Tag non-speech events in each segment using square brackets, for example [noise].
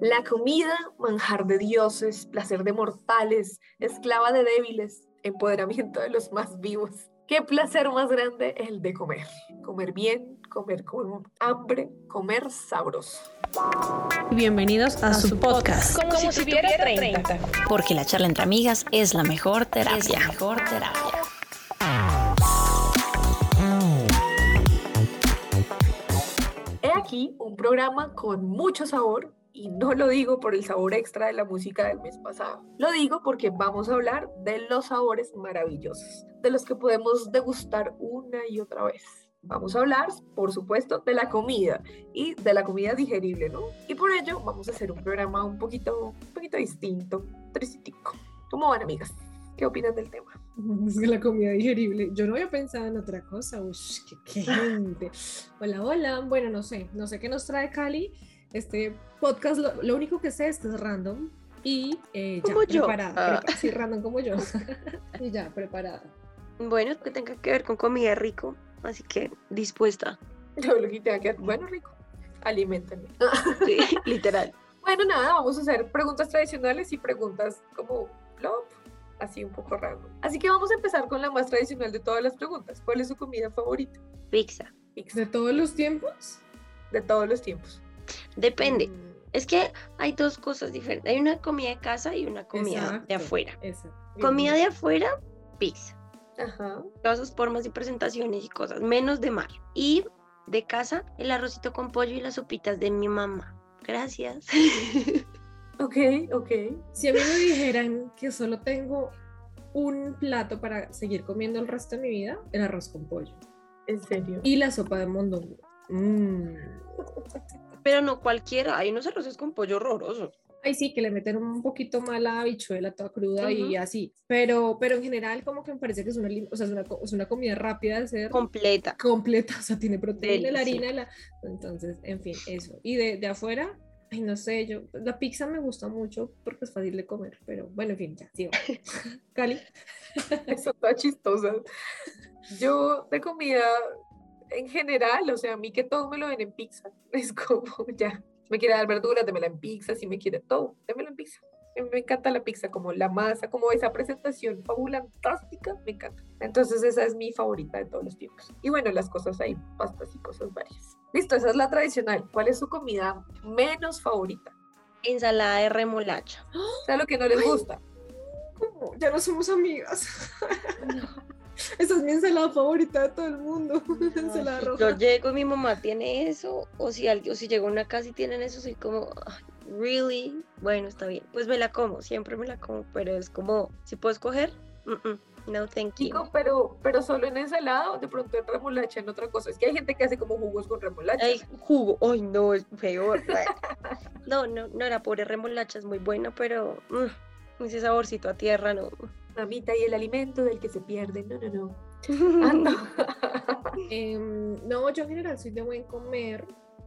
La comida, manjar de dioses, placer de mortales, esclava de débiles, empoderamiento de los más vivos. ¿Qué placer más grande el de comer? Comer bien, comer con hambre, comer sabroso. Bienvenidos a, su podcast. Como, si, tuviera 30. Porque la charla entre amigas es la mejor terapia. Es la mejor terapia. He aquí un programa con mucho sabor y no lo digo por el sabor extra de la música del mes pasado. Lo digo porque vamos a hablar de los sabores maravillosos, de los que podemos degustar una y otra vez. Vamos a hablar, por supuesto, de la comida y de la comida digerible, ¿no? Y por ello vamos a hacer un programa un poquito, un poquito distinto, tricítico. ¿Cómo van, amigas? ¿Qué opinas del tema? [laughs] La comida digerible. Yo no había pensado en otra cosa. Uy, qué, qué gente. Hola, hola. Bueno, no sé. No sé qué nos trae Cali este podcast, lo, único que sé es que es random y eh, ya preparada. Ah. Sí, random como yo. [laughs] y ya, preparada. Bueno, que tenga que ver con comida rico, así que dispuesta. Yo lo que tenga que ver, bueno, rico, alimentenme. [laughs] sí, literal. Bueno, nada, vamos a hacer preguntas tradicionales y preguntas como plop, así un poco random. Así que vamos a empezar con la más tradicional de todas las preguntas. ¿Cuál es su comida favorita? Pizza. Pizza. ¿De todos los tiempos? De todos los tiempos. Depende. Mm. Es que hay dos cosas diferentes. Hay una comida de casa y una comida de afuera. Comida de afuera, pizza. Ajá. Todas sus formas y presentaciones y cosas, menos de mar. Y de casa, el arrocito con pollo y las sopitas de mi mamá. Gracias. [laughs] ok, ok. Si a mí me dijeran que solo tengo un plato para seguir comiendo el resto de mi vida, el arroz con pollo. ¿En serio? Y la sopa de mondongo. Mmm. Pero no cualquiera, hay unos arroces con pollo horrorosos. Ay, sí, que le meten un poquito más la habichuela toda cruda y así. Pero, pero en general, como que me parece que es una, o sea, es una, es una comida rápida de hacer. Completa. Completa, o sea, tiene proteína, la harina, la... entonces, en fin, eso. Y de, de afuera, ay, no sé, yo, la pizza me gusta mucho porque es fácil de comer, pero bueno, en fin, ya, sigo. [laughs] Cali. Eso está chistosa. Yo de comida en general, o sea, a mí que todo me lo den en pizza. [laughs] Es como, ya, si me quiere dar verduras, démela en pizza, si me quiere todo, démelo en pizza. Me encanta la pizza, como la masa, como esa presentación fantástica, me encanta. Entonces esa es mi favorita de todos los tiempos. Y bueno, las cosas hay, pastas y cosas varias. Listo, esa es la tradicional. ¿Cuál es su comida menos favorita? Ensalada de remolacha. [gasps] O sea, lo que no les gusta. ¿Cómo? Ya no somos amigas. No. Esa es mi ensalada favorita de todo el mundo. [laughs] ensalada roja. Yo llego, mi mamá tiene eso, o si alguien, o si llego a una casa y tienen eso, soy como, really, bueno, está bien. Pues me la como, siempre me la como, pero es como, si puedo escoger, no thank you. pero, pero solo en ensalada o de pronto en remolacha, en otra cosa. Es que hay gente que hace como jugos con remolacha. Ay, jugo, ay no, es peor. [laughs] no, no, no, la pobre remolacha es muy buena, pero mm, ese saborcito a tierra, no mamita y el alimento del que se pierde. No, no, no. [laughs] Em, no, yo en general soy de buen comer.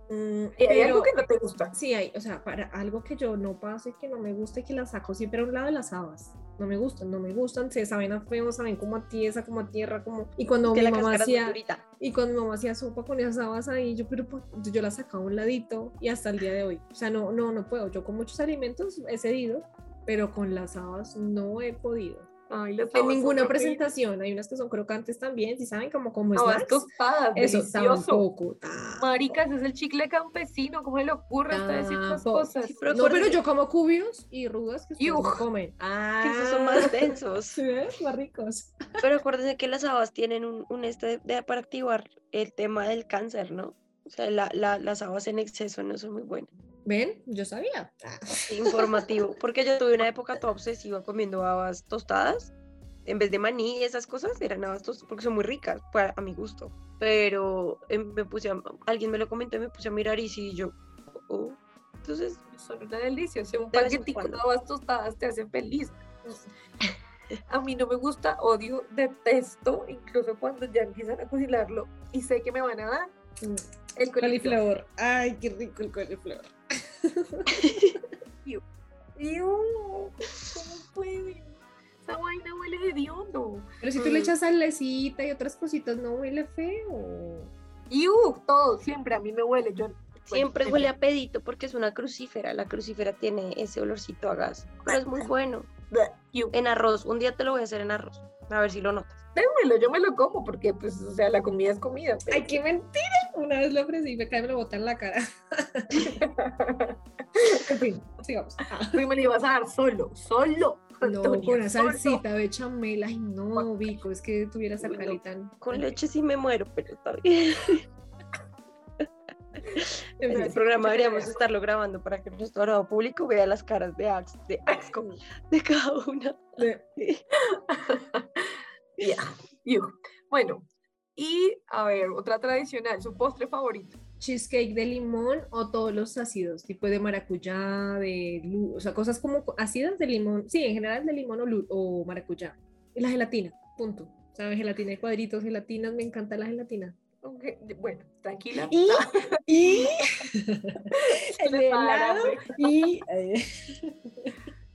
Mm, ¿Hay algo que no te gusta? Sí, hay, o sea, para algo que yo no paso y que no me gusta y que la saco siempre a un lado de las habas. No me gustan, no me gustan, se saben a feo, saben como a tiesa, como a tierra, como... Y cuando mi mamá hacía... Y cuando mi mamá hacía sopa con esas habas ahí, yo, pero pues, yo la sacaba a un ladito y hasta el día de hoy. O sea, no, no, no puedo. Yo con muchos alimentos he cedido, pero con las habas no he podido en ninguna presentación. Hay unas que son crocantes también, si saben como como es tostadas, Eso tampoco. Maricas, es el chicle campesino, ¿cómo le ocurre hasta decir esas cosas? pero no, pero yo como cubios y rudas que no comen. Ah, que esos son más [laughs] densos. ¿Sí Más ricos. [laughs] Pero acuérdense que las habas tienen un, un este de, para activar el tema del cáncer, ¿no? O sea, la, la, las habas en exceso no son muy buenas. ¿Ven? Yo sabía. Informativo, [laughs] porque yo tuve una época toda obsesiva comiendo habas tostadas. En vez de maní y esas cosas, eran habas tostadas porque son muy ricas, a mi gusto. Pero em, me puse alguien me lo comentó y me puse a mirar y sí, yo, oh, entonces... Son una delicia, o un paquetico de habas tostadas te hace feliz. [laughs] A mí no me gusta, odio, detesto, incluso cuando ya empiezan a cocinarlo y sé que me van a dar mm, el coliflor. Ay, qué rico el coliflor. [laughs] ¿Cómo puede? Esa vaina huele de diondo. Pero si tú le mm. echas salecita y otras cositas, ¿no huele feo? Y uh, todo, siempre a mí me huele. Yo Siempre huele a pedito porque es una crucífera. La crucífera tiene ese olorcito a gas. Pero es muy bueno. En arroz. Un día te lo voy a hacer en arroz. A ver si lo notas. Démelo, yo me lo como porque, pues, o sea, la comida es comida. Ay, qué mentira. Una vez lo ofrecí y me cae me lo boté en la cara. [laughs] en fin, sigamos. Lo ibas a dar solo, solo. No, con una salsita bechamel. Ay, no, Vico, es que tuviera esa tan. Con leche sí me muero, pero está bien. [laughs] En el programa deberíamos estarlo grabando para que nuestro público vea las caras de Ax, de de cada una. [laughs] Bueno, y a ver, otra tradicional, su postre favorito. Cheesecake de limón o todos los ácidos, tipo de maracuyá, de o sea, cosas como ácidas de limón, sí, en general de limón o, o maracuyá. Y la gelatina, punto. ¿Sabes? Gelatina de cuadritos, gelatinas, me encanta la gelatina. Bueno, tranquila. Y, y [laughs] [laughs] el helado y... Eh,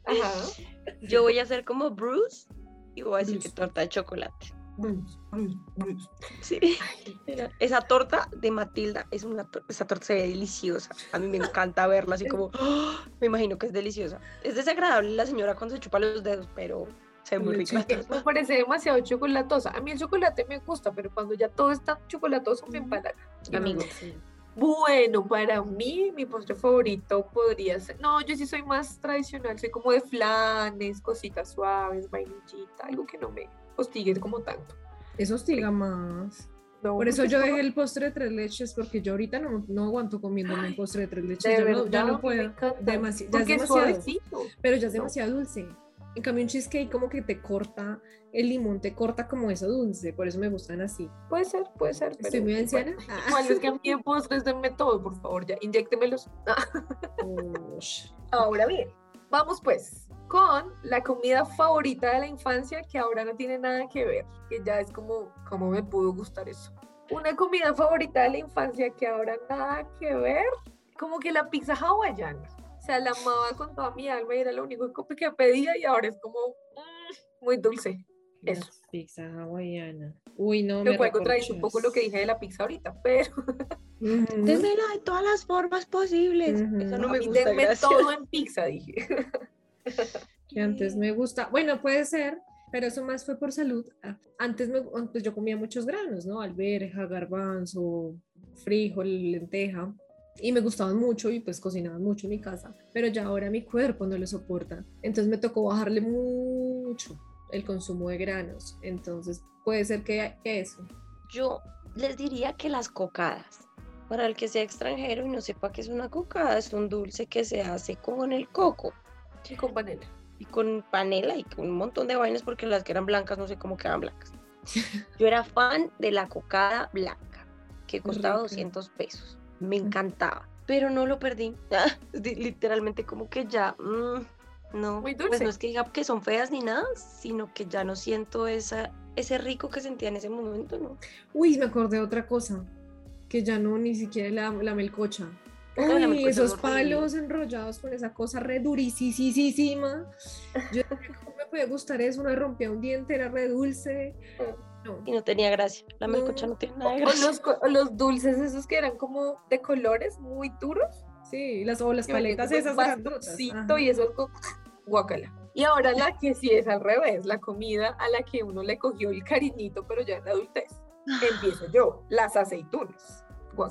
Ajá. Yo voy a hacer como Bruce y voy a decir que torta de chocolate. Bruce, Bruce, Bruce. Sí. Esa torta de Matilda es una esa torta se ve deliciosa. A mí me encanta verla así como ¡oh! me imagino que es deliciosa. Es desagradable la señora cuando se chupa los dedos, pero se ve muy rica. Me parece demasiado chocolatosa. A mí el chocolate me gusta, pero cuando ya todo está chocolatoso me empalaga. Amigo. Bueno, para mí mi postre favorito podría ser, no, yo sí soy más tradicional, soy como de flanes, cositas suaves, vainillita, algo que no me hostigue como tanto. Eso hostiga más. Por eso yo dejé el postre de tres leches, porque yo ahorita no, no aguanto comiéndome un postre de tres leches. ya, no, puedo. Demasi ya es demasiado. pero ya es demasiado dulce. En cambio, un cheesecake como que te corta, el limón te corta como eso dulce, por eso me gustan así. Puede ser, puede ser. Estoy muy anciana. [laughs] Igual es que a mí en postres denme todo, por favor, ya, inyectemelos. [laughs] Ahora bien, vamos pues con la comida favorita de la infancia que ahora no tiene nada que ver, que ya es como, ¿cómo me pudo gustar eso? Una comida favorita de la infancia que ahora nada que ver, como que la pizza hawaiana. O sea, la amaba con toda mi alma y era lo único que pedía y ahora es como mm, muy dulce. Eso. Pizza hawaiana. Uy, no. Me puede contradecir un poco lo que dije de la pizza ahorita, [laughs] pero. Démela de todas las formas posibles. Eso no me gusta. Denme todo en pizza, dije. [laughs] que antes me gusta. Bueno, puede ser, pero eso más fue por salud. Ah, antes me, pues yo comía muchos granos, ¿no? Alberja, garbanzo, frijol, lenteja y me gustaban mucho y pues cocinaban mucho en mi casa, pero ya ahora mi cuerpo no lo soporta, entonces me tocó bajarle mucho el consumo de granos, entonces puede ser que, eso. Yo les diría que las cocadas, para el que sea extranjero y no sepa qué es una cocada, es un dulce que se hace con el coco. Y con panela. Y con panela y con un montón de vainas porque las que eran blancas no sé cómo quedan blancas. [laughs] Yo era fan de la cocada blanca, que costaba 200 pesos me encantaba, pero no lo perdí. [laughs] Literalmente como que ya, mm, no, Muy dulce. pues no es que diga que son feas ni nada, sino que ya no siento esa, ese rico que sentía en ese momento, ¿no? Uy, me acordé de otra cosa, que ya no ni siquiera la, la melcocha. Uy, esos palos enrollados con esa cosa re durísima. Yo ¿cómo me puede gustar eso? Una rompía un diente, era re dulce. Y no tenía gracia. La melcocha no, tiene nada de gracia. O los, dulces esos que eran como de colores muy duros. Sí, las, o las paletas esas y eso guacala. Y ahora la que sí es al revés, la comida a la que uno le cogió el cariñito, pero ya en adultez. Empiezo yo, las aceitunas.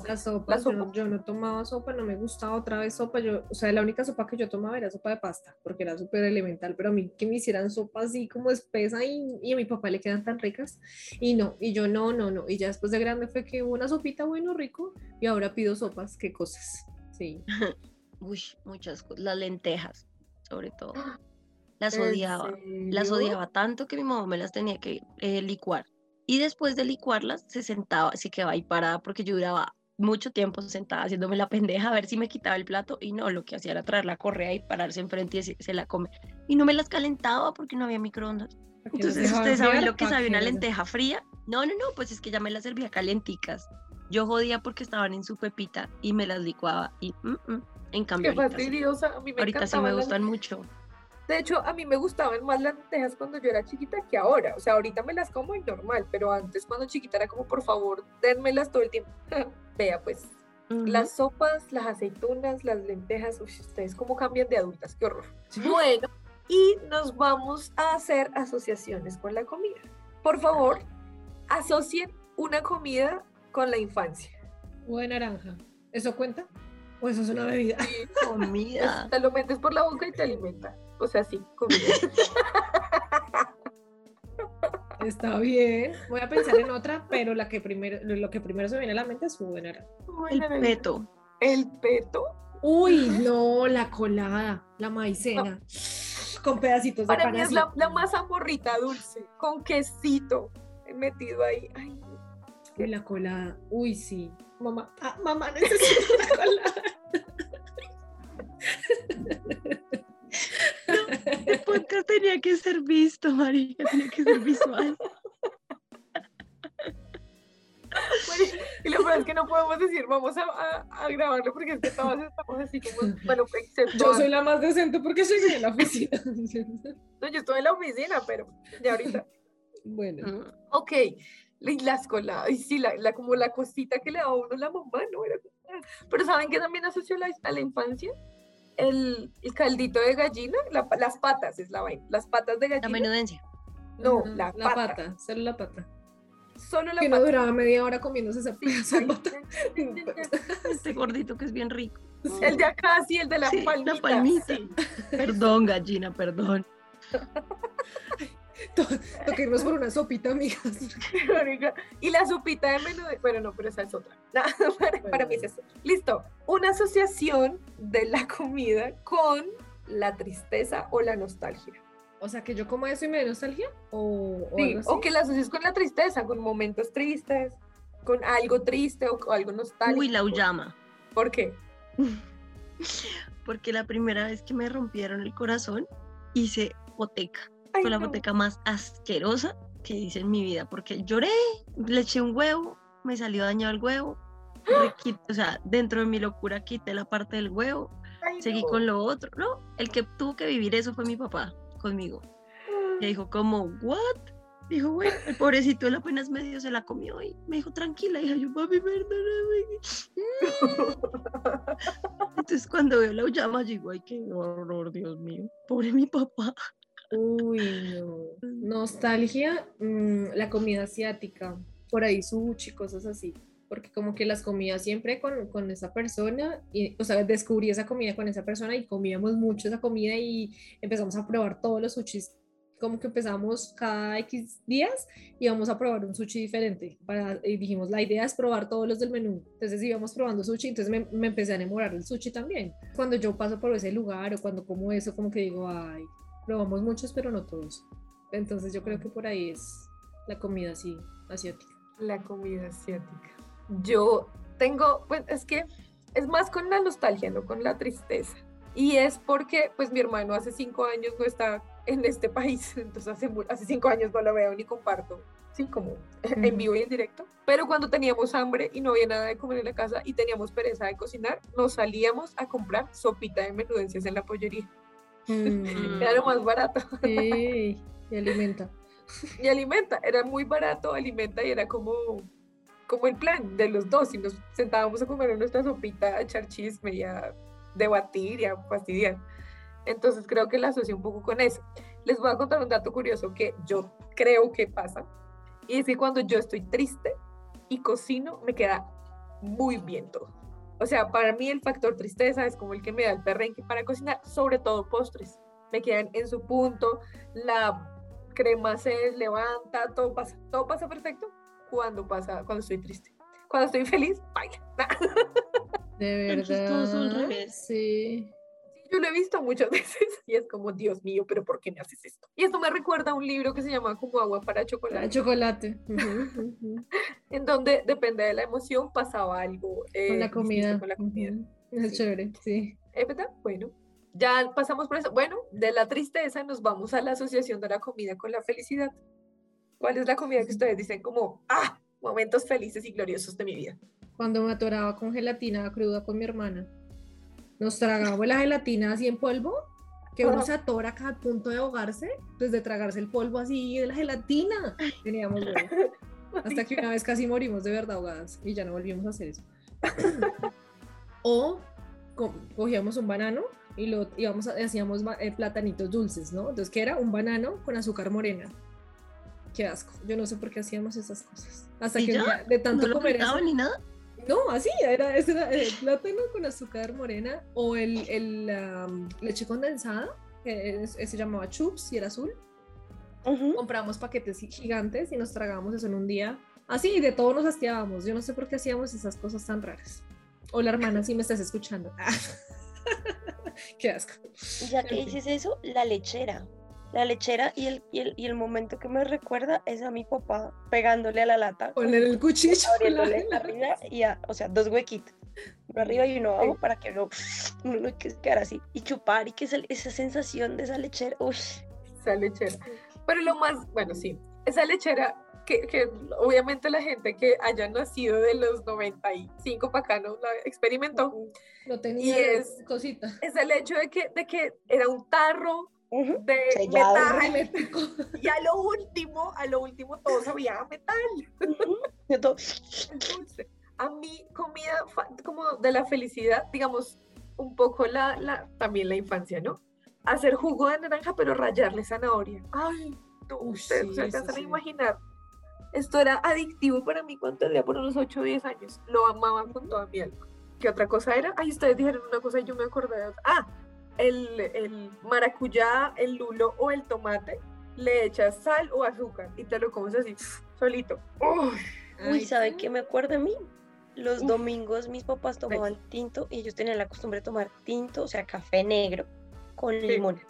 La sopa, Yo, no, tomaba sopa, no me gustaba otra vez sopa. Yo, o sea, la única sopa que yo tomaba era sopa de pasta, porque era súper elemental, pero a mí que me hicieran sopa así como espesa y, y, a mi papá le quedan tan ricas. Y no, y yo no, no, no. Y ya después de grande fue que hubo una sopita bueno, rico, y ahora pido sopas, qué cosas. Sí. [laughs] Uy, muchas cosas. Las lentejas, sobre todo. Las odiaba. Las odiaba tanto que mi mamá me las tenía que eh, licuar y después de licuarlas se sentaba, se quedaba ahí parada porque yo duraba mucho tiempo sentada haciéndome la pendeja a ver si me quitaba el plato y no, lo que hacía era traer la correa y pararse enfrente y se, la come. Y no me las calentaba porque no había microondas. Entonces, ¿ustedes saben lo que sabe una lenteja fría? No, no, no, pues es que ya me las servía calenticas. Yo jodía porque estaban en su pepita y me las licuaba y mm, mm, en cambio Qué fastidiosa, a mí me ahorita sí me gustan mucho. De hecho, a mí me gustaban más las lentejas cuando yo era chiquita que ahora. O sea, ahorita me las como y normal, pero antes cuando chiquita era como, por favor, dénmelas todo el tiempo. [laughs] Vea, pues, Las sopas, las aceitunas, las lentejas, ustedes cómo cambian de adultas, qué horror. Bueno, y nos vamos a hacer asociaciones con la comida. Por favor, asocien una comida con la infancia. O de naranja. ¿Eso cuenta? ¿O eso es una bebida? Sí, comida. [laughs] Te lo metes por la boca y te alimenta. O sea, sí, comida. [laughs] Está bien. Voy a pensar en otra, pero la que primero, lo que primero se viene a la mente es su naranja. El peto. ¿El peto? Uy, no, la colada, la maicena. Con pedacitos de Para mí es la, la más amorrita dulce, con quesito metido ahí. Ay, y la colada. Uy, sí. Mamá, ah, mamá, necesito una colada. el podcast tenía que ser visto, María, tenía que ser visual. y lo peor es que no podemos decir, vamos a, a, grabarlo porque es que todos estamos así como, bueno, Yo soy la más decente porque llegué a la oficina. no, yo estoy en la oficina, pero ya ahorita. Bueno. Mm. Ok, y las coladas, y sí, la, la, como la cosita que le daba uno la mamá, ¿no? Era, pero ¿saben que también asoció la, a la infancia? El, el, caldito de gallina, las patas es la vaina, las patas de gallina. La menudencia. No, la, la pata. solo la pata. Solo la que pata. no duraba media hora comiéndose esa pata. este gordito que es bien rico. El de acá, sí, el de la palmita. La palmita. Perdón, gallina, perdón. [laughs] [laughs] Toquemos [laughs] por una sopita, amigas. [laughs] y la sopita de menú, bueno, no, pero esa es otra. para, mí es eso. Listo. Una asociación de la comida con la tristeza o la nostalgia. O sea, que yo como eso y me dé nostalgia o, o, que la asocies con la tristeza, con momentos tristes, con algo triste o, algo nostálgico. Uy, la uyama. ¿Por qué? Porque la primera vez que me rompieron el corazón hice hipoteca fue la boteca más asquerosa que hice en mi vida, porque lloré, le eché un huevo, me salió dañado el huevo, o sea, dentro de mi locura quité la parte del huevo, seguí con lo otro, ¿no? El que tuvo que vivir eso fue mi papá conmigo. Y dijo como, ¿what? Dijo, bueno, el pobrecito él apenas medio se la comió y me dijo, tranquila, hija, yo, papi, perdóname. [laughs] Entonces cuando veo la llama, digo, ay, qué horror, Dios mío, pobre mi papá. Uy, Nostalgia, mm, la comida asiática, por ahí sushi, cosas así. Porque como que las comía siempre con, con, esa persona, y, o sea, descubrí esa comida con esa persona y comíamos mucho esa comida y empezamos a probar todos los sushis. Como que empezamos cada X días y íbamos a probar un sushi diferente. Para, y dijimos, la idea es probar todos los del menú. Entonces íbamos probando sushi, entonces me, me empecé a enamorar del sushi también. Cuando yo paso por ese lugar o cuando como eso, como que digo, ay, Probamos muchos, pero no todos. Entonces yo creo que por ahí es la comida así, asiática. La comida asiática. Yo tengo, pues es que es más con la nostalgia, no con la tristeza. Y es porque, pues mi hermano hace cinco años no está en este país, [laughs] entonces hace, hace cinco años no lo veo ni comparto, sí, como [laughs] en vivo y en directo. Pero cuando teníamos hambre y no había nada de comer en la casa y teníamos pereza de cocinar, nos salíamos a comprar sopita de menudencias en la pollería. Mm. Era lo más barato. Sí, y alimenta. [laughs] Y alimenta, era muy barato, alimenta y era como, como el plan de los dos. Y nos sentábamos a comer nuestra sopita, a echar chisme y a debatir y a fastidiar. Entonces creo que la asocié un poco con eso. Les voy a contar un dato curioso que yo creo que pasa. Y es que cuando yo estoy triste y cocino, me queda muy bien todo. O sea, para mí el factor tristeza es como el que me da el perrenque para cocinar, sobre todo postres. Me quedan en su punto, la crema se levanta, todo pasa, todo pasa perfecto cuando pasa, cuando estoy triste. Cuando estoy feliz, baila. [laughs] De verdad. Sí yo lo he visto muchas [laughs] veces y es como, Dios mío, pero ¿por qué me haces esto? Y esto me recuerda a un libro que se llama como agua para chocolate. chocolate. [laughs] en donde depende de la emoción pasaba algo. Eh, con la comida. Con la comida. Es chévere, sí. ¿Es verdad? Bueno, ya pasamos por eso. Bueno, de la tristeza nos vamos a la asociación de la comida con la felicidad. ¿Cuál es la comida que ustedes dicen como, ah, momentos felices y gloriosos de mi vida? Cuando me atoraba con gelatina cruda con mi hermana nos tragamos la gelatina así en polvo, que uno se atora acá a punto de ahogarse, desde tragarse el polvo así de la gelatina. Teníamos [laughs] Hasta que una vez casi morimos de verdad ahogadas y ya no volvimos a hacer eso. [coughs] o cogíamos un banano y lo íbamos hacíamos eh, platanitos dulces, ¿no? Entonces, ¿qué era? Un banano con azúcar morena. Qué asco. Yo no sé por qué hacíamos esas cosas. Hasta que de tanto ¿No comer eso, ni nada? No, así era, ese era el plátano con azúcar morena o el, el leche condensada, que se llamaba chups y era azul. Compramos paquetes gigantes y nos tragábamos eso en un día. Así, de todo nos hastiábamos. Yo no sé por qué hacíamos esas cosas tan raras. Hola hermana, si me estás escuchando. [laughs] Qué asco. Ya que dices eso, la lechera. La lechera y el, y el, y el momento que me recuerda es a mi papá pegándole a la lata. Poner el cuchillo. Abriéndole arriba y a, o sea, dos huequitos. Uno arriba y uno abajo para que no, no quedara así. Y chupar y que esa, esa sensación de esa lechera. Uy. Esa lechera. Pero lo más, bueno, sí, esa lechera que, que, obviamente la gente que haya nacido de los 95 para acá no la experimentó. No tenía y es, cosita. Es el hecho de que, de que era un tarro de metal. [laughs] Y a lo último, a lo último todo sabía metal. [laughs] a mí comida como de la felicidad, digamos, un poco la, la, también la infancia, ¿no? Hacer jugo de naranja, pero rayarle zanahoria. Ay, tú, ustedes se alcanzan a imaginar esto era adictivo para mí cuando tenía por unos 8 o 10 años. Lo amaba con toda mi alma. ¿Qué otra cosa era? Ay, ustedes dijeron una cosa y yo me acordé de otra. Ah, el, el maracuyá, el lulo o el tomate, le echas sal o azúcar y te lo comes así, solito. Uy, ¿sabe qué me acuerdo a mí? Los domingos mis papás tomaban tinto y ellos tenían la costumbre de tomar tinto, o sea, café negro con limón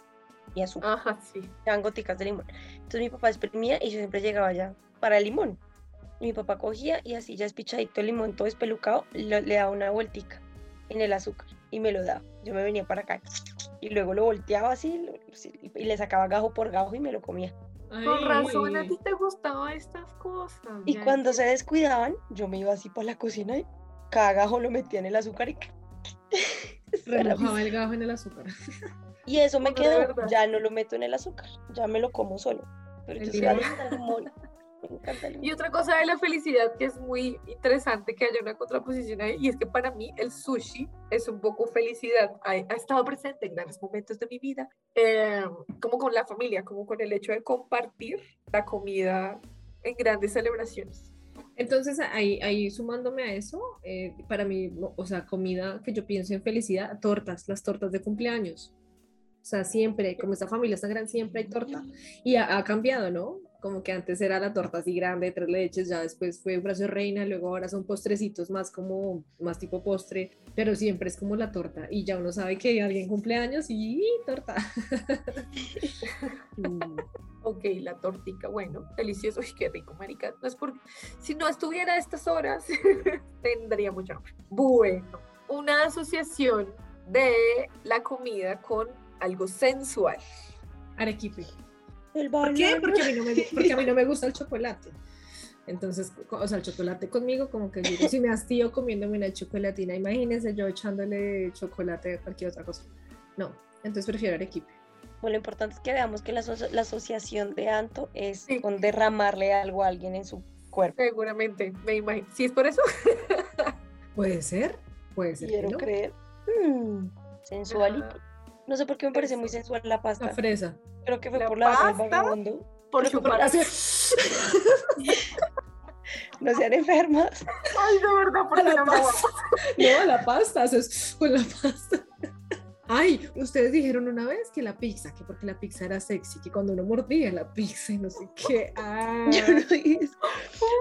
y azúcar. Ajá, sí. Eran goticas de limón. Entonces mi papá exprimía y yo siempre llegaba allá para el limón. mi papá cogía y así ya espichadito el limón todo espelucado, le, daba una vueltica en el azúcar y me lo daba. Yo me venía para acá y luego lo volteaba así y le sacaba gajo por gajo y me lo comía. Con razón, a ti te gustaban estas cosas. Y cuando se descuidaban, yo me iba así por la cocina y cada gajo lo metía en el azúcar y [laughs] remojaba el gajo en el azúcar. [laughs] Y eso me quedó, ya no lo meto en el azúcar, ya me lo como solo. Pero yo soy [laughs] Y otra cosa de la felicidad que es muy interesante que haya una contraposición ahí, y es que para mí el sushi es un poco felicidad. Ha, estado presente en grandes momentos de mi vida, eh, como con la familia, como con el hecho de compartir la comida en grandes celebraciones. Entonces, ahí, ahí sumándome a eso, eh, para mí, o sea, comida que yo pienso en felicidad, tortas, las tortas de cumpleaños. O sea, siempre, como esta familia está grande, siempre hay torta. Y ha, ha cambiado, ¿no? Como que antes era la torta así grande de tres leches, ya después fue un brazo reina, luego ahora son postrecitos más como, más tipo postre, pero siempre es como la torta y ya uno sabe que alguien cumple años y torta. [laughs] Mm. ok, la tortica, bueno, delicioso, uy, qué rico, marica, no es porque, si no estuviera a estas horas, [laughs] tendría mucha hambre. Bueno, una asociación de la comida con algo sensual. Arequipe. ¿Por qué? Porque a, mí no me, porque a mí no me [laughs] gusta el chocolate. Entonces, o sea, el chocolate conmigo, como que digo, si me hastío comiéndome una chocolatina, imagínense yo echándole chocolate a cualquier otra cosa. No, entonces prefiero Arequipe. Bueno, lo importante es que veamos que la, la asociación de Anto es con derramarle algo a alguien en su cuerpo. Seguramente, me imagino. ¿Sí es por eso? [laughs] puede ser, puede ser. Quiero creer. Mm, sensualito. No sé por qué me parece muy sensual la pasta. La fresa. Creo que fue por la pasta, vagabundo. Por chocolate. [laughs] no sean enfermas. Ay, de verdad, por la, pasta. [laughs] No, la pasta, es con la pasta. Ay, ustedes dijeron una vez que la pizza, que porque la pizza era sexy, que cuando uno mordía la pizza y no sé qué. [laughs] Yo no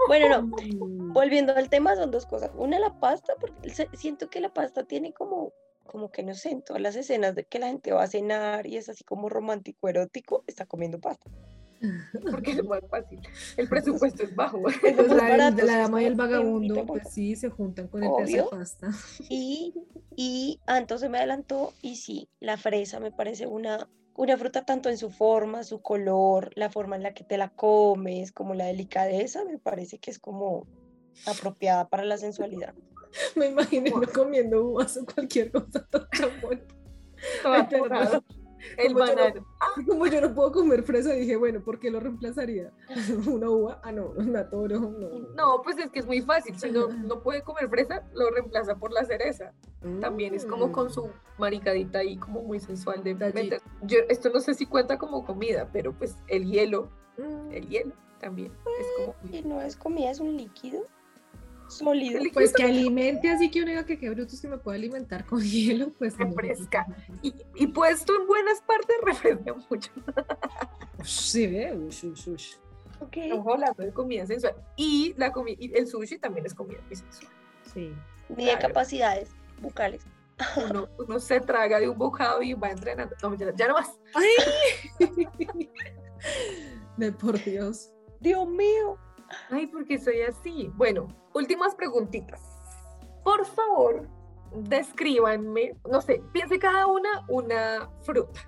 Bueno, no. Volviendo al tema, son dos cosas. Una, la pasta, porque siento que la pasta tiene como como que no sé, en todas las escenas de que la gente va a cenar y es así como romántico, erótico, está comiendo pasta. [laughs] Porque es más fácil. El presupuesto es bajo. [laughs] la, dama y el vagabundo, pues sí, se juntan con el pedazo de pasta. Y, y entonces me adelantó, y sí, la fresa me parece una, una fruta tanto en su forma, su color, la forma en la que te la comes, como la delicadeza, me parece que es como apropiada para la sensualidad. [laughs] Me imaginé comiendo uvas o cualquier cosa [laughs] [laughs] El banano. Como yo no puedo comer fresa, dije, bueno, ¿por qué lo reemplazaría? ¿Una uva? Ah, no, una toro, no. No, pues es que es muy fácil. Si no, no puede comer fresa, lo reemplaza por la cereza. También es como con su mm. maricadita ahí, como muy sensual de meter. Yo, esto no sé si cuenta como comida, pero pues el hielo, el mm. hielo también es como. Y no es comida, es un líquido sólido. Pues que alimente, así que uno diga que qué bruto es que me puede alimentar con [laughs] hielo, pues. Refresca. Y, y, puesto en buenas partes, refresca mucho. sí, ve, ush, ush, ush. Okay. hablando de comida sensual. Y, la comida, y el sushi también es comida muy sensual. Sí. Mide capacidades bucales. Uno, uno, se traga de un bocado y va entrenando. No, ya, ya no más. ¡Ay! [laughs] de por Dios. Dios mío. Ay, porque soy así. Bueno, últimas preguntitas. Por favor, descríbanme, no sé, piense cada una una fruta,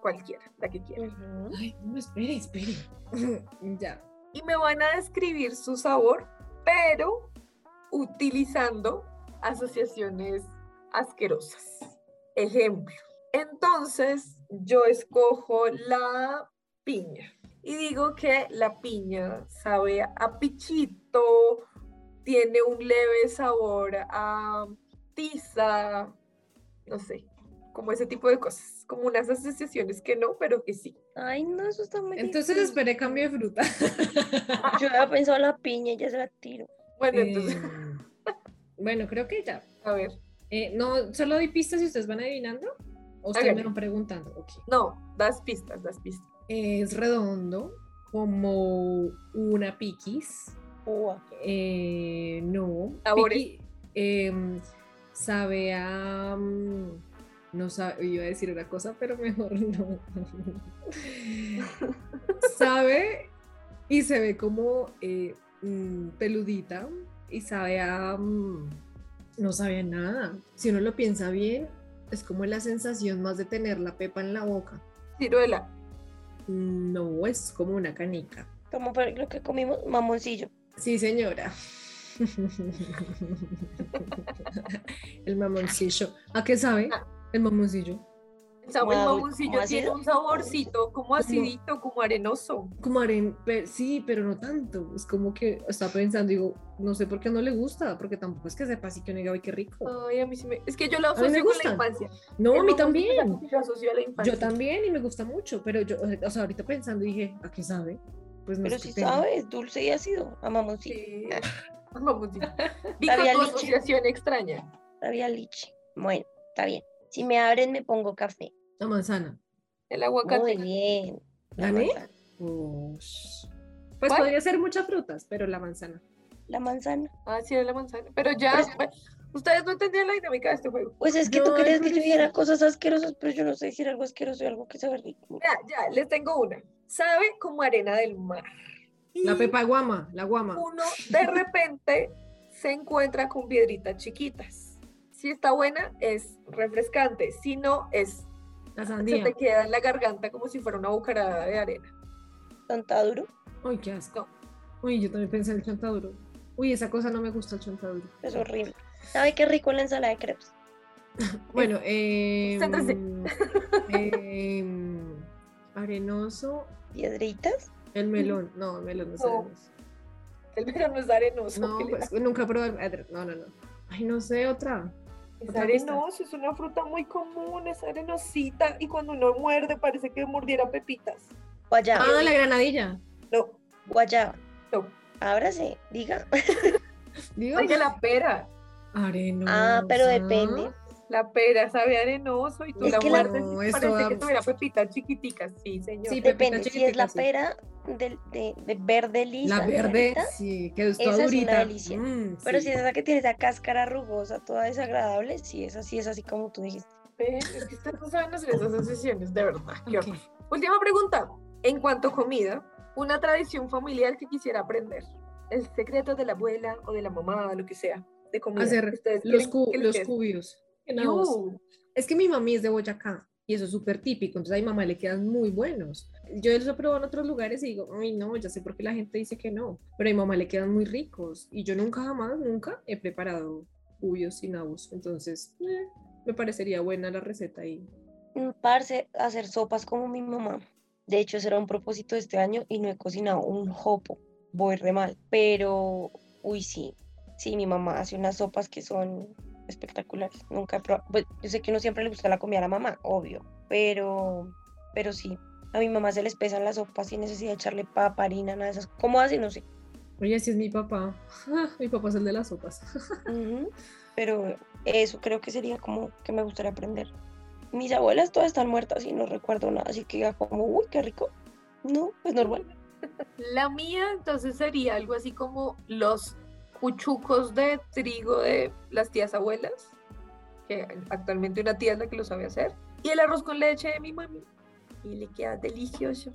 cualquiera, la que quieran. Ay, no, espere, espere. [laughs] ya. Y me van a describir su sabor, pero utilizando asociaciones asquerosas. Ejemplo. Entonces, yo escojo la piña y digo que la piña sabe a pichito, tiene un leve sabor a tiza, no sé, como ese tipo de cosas, como unas asociaciones que no, pero que sí. Ay, no, eso está muy Entonces esperé cambio de fruta. [laughs] Yo había pensado la piña y ya se la tiro. Bueno, entonces. Eh, bueno, creo que ya. A ver. Eh, no, solo doy pistas y ustedes van adivinando. ¿O ustedes me van preguntando? No, das pistas, das pistas. Es redondo, como una piquis. Eh, no. Em, sabe a. Mm, no sabe, iba a decir una cosa, pero mejor [laughs] no. sabe y se ve como eh, mm, peludita y sabe a. Mm, no sabe a nada. Si uno lo piensa bien, es como la sensación más de tener la pepa en la boca. Ciruela. No, es como una canica. Como lo que comimos, mamoncillo. Sí, señora. [laughs] el mamoncillo. ¿A qué sabe el mamoncillo? El mamoncillo tiene un saborcito como acidito, como arenoso. Como aren, sí, pero no tanto. Es como que está pensando, digo, no sé por qué no le gusta, porque tampoco es que sepa así que un ay, qué rico. Ay, a mí sí me... Es que yo lo asocio con la infancia. No, a mí también. Yo asocio a la infancia. Yo también y me gusta mucho, pero yo, o sea, ahorita pensando dije, ¿a qué sabe? Pues no Pero si sabes, dulce y ácido, a mamoncito. Sí, a mamoncito. [laughs] tu asociación extraña. Sabía liche. Bueno, está bien. Si me abren, me pongo café. La manzana. El aguacate. Muy bien. ¿Gané? Pues podría ser muchas frutas, pero la manzana. La manzana. Ah, sí, la manzana. Pero ya, ustedes no entendían la dinámica de este juego. Pues es que tú querías que yo dijera cosas asquerosas, pero yo no sé decir algo asqueroso y algo que sabe rico. Ya, ya, les tengo una sabe como arena del mar. la pepa guama, la guama. Uno de repente se encuentra con piedritas chiquitas. Si está buena, es refrescante. Si no, es. La sandía. Se te queda en la garganta como si fuera una bucarada de arena. ¿Chontaduro? Uy, qué asco. Uy, yo también pensé en el chontaduro. Uy, esa cosa no me gusta el chontaduro. Es horrible. ¿Sabe qué rico la ensalada de crepes? [laughs] bueno, eh, [laughs] eh, [laughs] arenoso. ¿Piedritas? El melón, no, el melón no es arenoso. El melón no es arenoso. No, pues, nunca probé. No, no, no. Ay, no sé, otra. Es arenoso, es una fruta muy común, es arenosita y cuando uno muerde parece que mordiera pepitas. Guayaba. Ah, la granadilla. No. Guayaba. No. Ábrase, diga. [laughs] Diga. La pera. Arenoso. Ah, pero depende. La pera sabe arenoso y tú la muerdes y parece que tuviera pepitas chiquiticas, sí, señor. Sí, depende si es la pera de, de, de, verde lisa. La verde, sí, que es toda durita. Es una delicia. Mm, Pero si es esa que tiene esa cáscara rugosa, toda desagradable, sí, es así, es así como tú dijiste. Es que estas no saben hacer esas asociaciones, de verdad. Última pregunta. En cuanto a comida, una tradición familiar que quisiera aprender. El secreto de la abuela o de la mamá, lo que sea, de comida. Hacer los, los cubios. Es que mi mami es de Boyacá y eso es súper típico, entonces a mi mamá le quedan muy buenos. Yo los he probado en otros lugares y digo, ay no, ya sé por qué la gente dice que no, pero a mi mamá le quedan muy ricos y yo nunca jamás, nunca he preparado cubios sin nabos, entonces eh, me parecería buena la receta Mm, parce, hacer sopas como mi mamá. De hecho, ese era un propósito de este año y no he cocinado un jopo. Voy re mal. Pero, uy, sí. Sí, mi mamá hace unas sopas que son espectaculares. Nunca he probado. Pues, yo sé que no siempre le gusta la comida a la mamá, obvio. Pero, pero sí. A mi mamá se les pesan las sopas sin necesidad de echarle papa, harina, nada de esas. ¿Cómo hace? No sé. Oye, si es mi papá. [laughs] mi papá es el de las sopas. [laughs] Pero eso creo que sería como que me gustaría aprender. Mis abuelas todas están muertas y no recuerdo nada, así que como, uy, qué rico. No, pues normal. La mía entonces sería algo así como los cuchucos de trigo de las tías abuelas, que actualmente una tía es la que lo sabe hacer, y el arroz con leche de mi mami. Y le queda delicioso.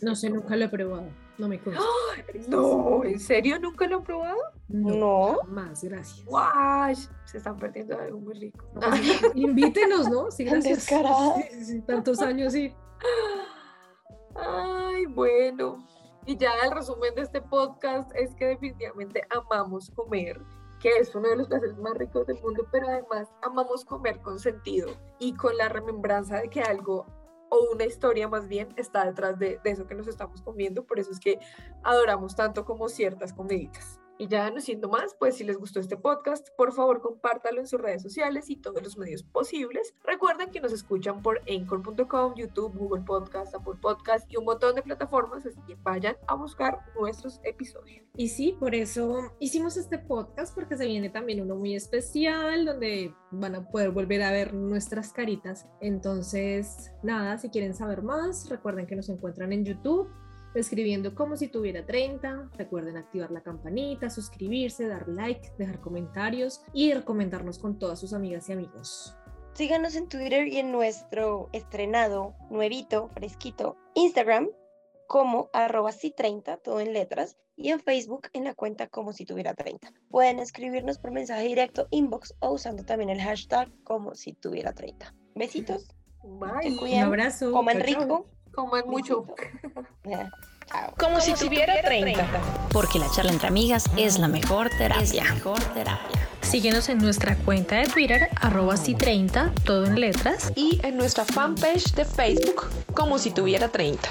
No sé, nunca lo he probado. No me consta. [gasps] No, ¿en serio nunca lo he probado? No. Más, gracias. Guay, se están perdiendo algo muy rico. [laughs] Invítenos, ¿no? Sí, gracias. Sí, sí, tantos años, sí. [gasps] Ay, bueno. Y ya el resumen de este podcast es que definitivamente amamos comer, que es uno de los placeres más ricos del mundo, pero además amamos comer con sentido y con la remembranza de que algo o una historia más bien está detrás de, eso que nos estamos comiendo, por eso es que adoramos tanto como ciertas comiditas. Y ya no siendo más, pues si les gustó este podcast, por favor compártalo en sus redes sociales y todos los medios posibles. Recuerden que nos escuchan por anchor.com, YouTube, Google Podcast, Apple Podcast y un montón de plataformas, así que vayan a buscar nuestros episodios. Y sí, por eso hicimos este podcast porque se viene también uno muy especial donde van a poder volver a ver nuestras caritas. Entonces, nada, si quieren saber más, recuerden que nos encuentran en YouTube escribiendo como si tuviera 30. Recuerden activar la campanita, suscribirse, dar like, dejar comentarios y recomendarnos con todas sus amigas y amigos. Síganos en Twitter y en nuestro estrenado, nuevito, fresquito, Instagram como arroba si 30, todo en letras, y en Facebook en la cuenta como si tuviera 30. Pueden escribirnos por mensaje directo, inbox o usando también el hashtag como si tuviera 30. Besitos. Bye. Un abrazo. Coman rico. Coman mucho. [laughs] Como, si, tuviera 30. Porque la charla entre amigas es la mejor terapia. mejor terapia. Síguenos en nuestra cuenta de Twitter, arroba si 30, todo en letras. Y en nuestra fanpage de Facebook, como si tuviera 30.